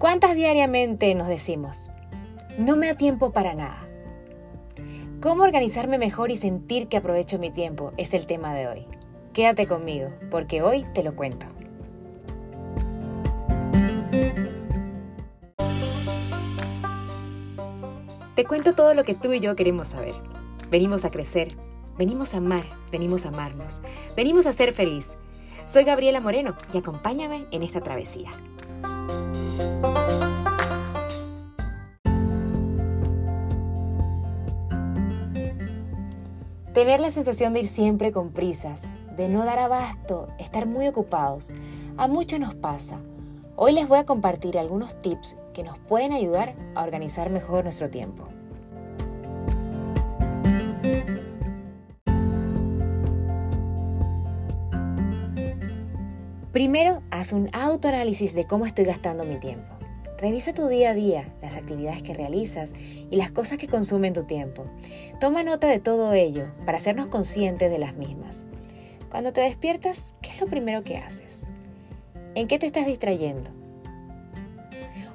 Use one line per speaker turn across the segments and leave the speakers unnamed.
¿Cuántas diariamente nos decimos? No me da tiempo para nada. ¿Cómo organizarme mejor y sentir que aprovecho mi tiempo? Es el tema de hoy. Quédate conmigo, porque hoy te lo cuento. Te cuento todo lo que tú y yo queremos saber. Venimos a crecer, venimos a amar, venimos a amarnos, venimos a ser feliz. Soy Gabriela Moreno y acompáñame en esta travesía. Tener la sensación de ir siempre con prisas, de no dar abasto, estar muy ocupados, a muchos nos pasa. Hoy les voy a compartir algunos tips que nos pueden ayudar a organizar mejor nuestro tiempo. Primero, haz un autoanálisis de cómo estoy gastando mi tiempo. Revisa tu día a día, las actividades que realizas y las cosas que consumen tu tiempo. Toma nota de todo ello para hacernos conscientes de las mismas. Cuando te despiertas, ¿qué es lo primero que haces? ¿En qué te estás distrayendo?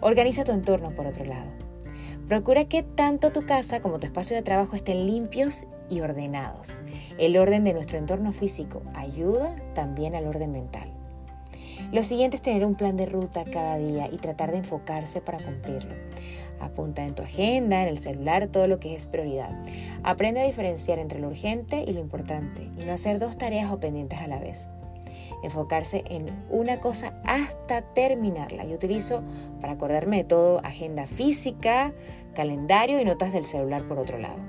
Organiza tu entorno por otro lado. Procura que tanto tu casa como tu espacio de trabajo estén limpios y ordenados. El orden de nuestro entorno físico ayuda también al orden mental. Lo siguiente es tener un plan de ruta cada día y tratar de enfocarse para cumplirlo. Apunta en tu agenda, en el celular, todo lo que es prioridad. Aprende a diferenciar entre lo urgente y lo importante y no hacer dos tareas o pendientes a la vez. Enfocarse en una cosa hasta terminarla. Yo utilizo para acordarme de todo agenda física, calendario y notas del celular por otro lado.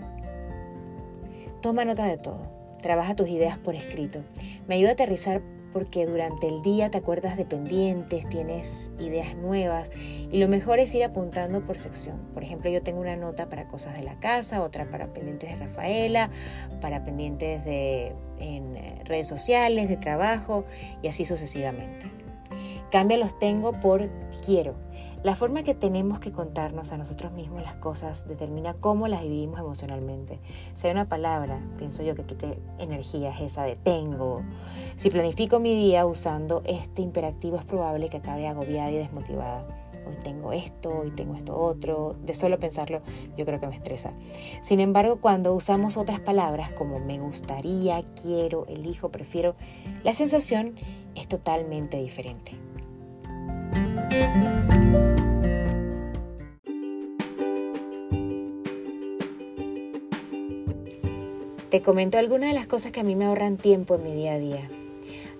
Toma nota de todo. Trabaja tus ideas por escrito. Me ayuda a aterrizar porque durante el día te acuerdas de pendientes, tienes ideas nuevas y lo mejor es ir apuntando por sección. Por ejemplo, yo tengo una nota para cosas de la casa, otra para pendientes de Rafaela, para pendientes de en eh, redes sociales, de trabajo y así sucesivamente. Cambia los tengo por quiero la forma que tenemos que contarnos a nosotros mismos las cosas determina cómo las vivimos emocionalmente. Si hay una palabra, pienso yo que quite energía, es esa de tengo. Si planifico mi día usando este imperativo, es probable que acabe agobiada y desmotivada. Hoy tengo esto, hoy tengo esto otro. De solo pensarlo, yo creo que me estresa. Sin embargo, cuando usamos otras palabras como me gustaría, quiero, elijo, prefiero, la sensación es totalmente diferente. Te comento algunas de las cosas que a mí me ahorran tiempo en mi día a día.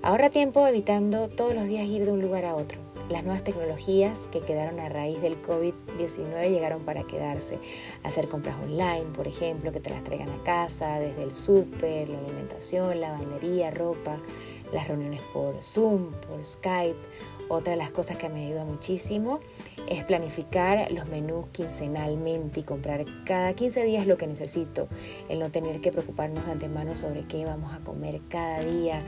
Ahorra tiempo evitando todos los días ir de un lugar a otro. Las nuevas tecnologías que quedaron a raíz del COVID-19 llegaron para quedarse. Hacer compras online, por ejemplo, que te las traigan a casa, desde el súper, la alimentación, lavandería, ropa, las reuniones por Zoom, por Skype. Otra de las cosas que me ayuda muchísimo es planificar los menús quincenalmente y comprar cada 15 días lo que necesito, el no tener que preocuparnos de antemano sobre qué vamos a comer cada día,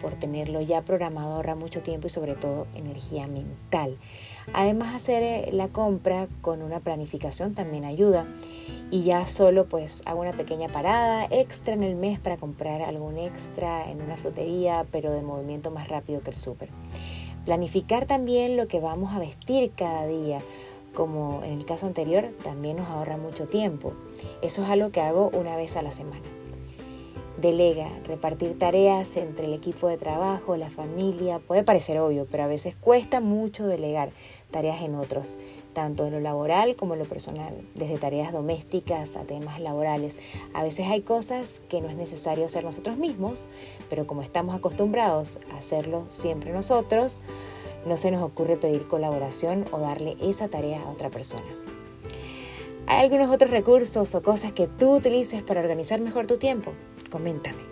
por tenerlo ya programado ahorra mucho tiempo y sobre todo energía mental. Además hacer eh, la compra con una planificación también ayuda y ya solo pues hago una pequeña parada extra en el mes para comprar algún extra en una frutería pero de movimiento más rápido que el súper. Planificar también lo que vamos a vestir cada día, como en el caso anterior, también nos ahorra mucho tiempo. Eso es algo que hago una vez a la semana. Delega, repartir tareas entre el equipo de trabajo, la familia, puede parecer obvio, pero a veces cuesta mucho delegar tareas en otros, tanto en lo laboral como en lo personal, desde tareas domésticas a temas laborales. A veces hay cosas que no es necesario hacer nosotros mismos, pero como estamos acostumbrados a hacerlo siempre nosotros, no se nos ocurre pedir colaboración o darle esa tarea a otra persona. ¿Hay algunos otros recursos o cosas que tú utilices para organizar mejor tu tiempo? Coméntame.